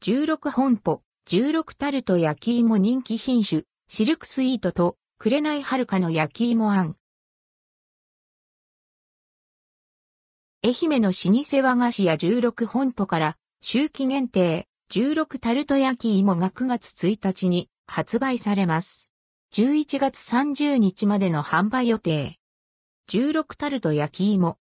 16本舗、16タルト焼き芋人気品種、シルクスイートと、紅はるかの焼き芋あん。愛媛の老舗和菓子屋16本舗から、秋季限定、16タルト焼き芋が9月1日に発売されます。11月30日までの販売予定。16タルト焼き芋。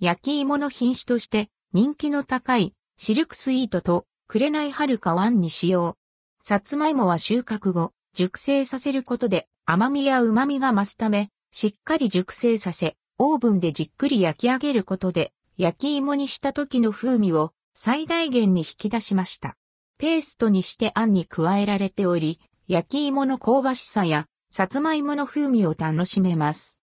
焼き芋の品種として人気の高いシルクスイートと紅はるかワンに使用。さつまいもは収穫後、熟成させることで甘みや旨みが増すため、しっかり熟成させ、オーブンでじっくり焼き上げることで、焼き芋にした時の風味を最大限に引き出しました。ペーストにしてあんに加えられており、焼き芋の香ばしさや、さつまいもの風味を楽しめます。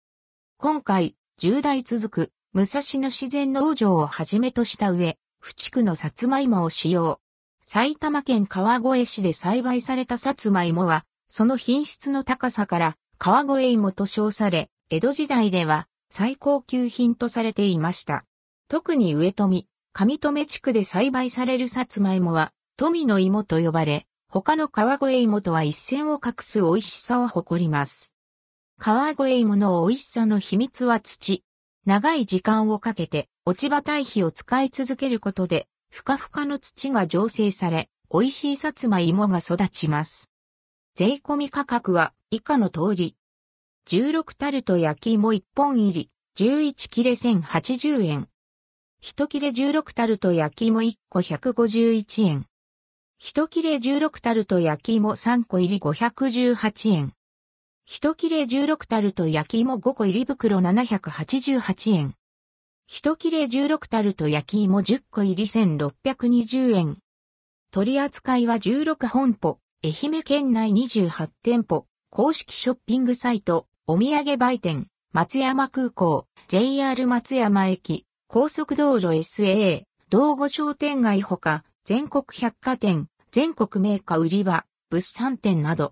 今回、10代続く、武蔵野自然農場をはじめとした上、不畜のさつまいもを使用。埼玉県川越市で栽培されたさつまいもは、その品質の高さから川越芋と称され、江戸時代では最高級品とされていました。特に上富、上富地区で栽培されるさつまいもは、富の芋と呼ばれ、他の川越芋とは一線を画す美味しさを誇ります。川越芋の美味しさの秘密は土。長い時間をかけて落ち葉堆肥を使い続けることでふかふかの土が醸成され、美味しいさつまいもが育ちます。税込み価格は以下の通り。16タルト焼き芋1本入り、11切れ1080円。1切れ16タルト焼き芋1個151円。1切れ16タルト焼き芋3個入り518円。1切れ16タルト焼き芋5個入り袋788円。一切れ16タルト焼き芋10個入り1620円。取り扱いは16本舗、愛媛県内28店舗、公式ショッピングサイト、お土産売店、松山空港、JR 松山駅、高速道路 SA、道後商店街ほか、全国百貨店、全国メーカー売り場、物産店など。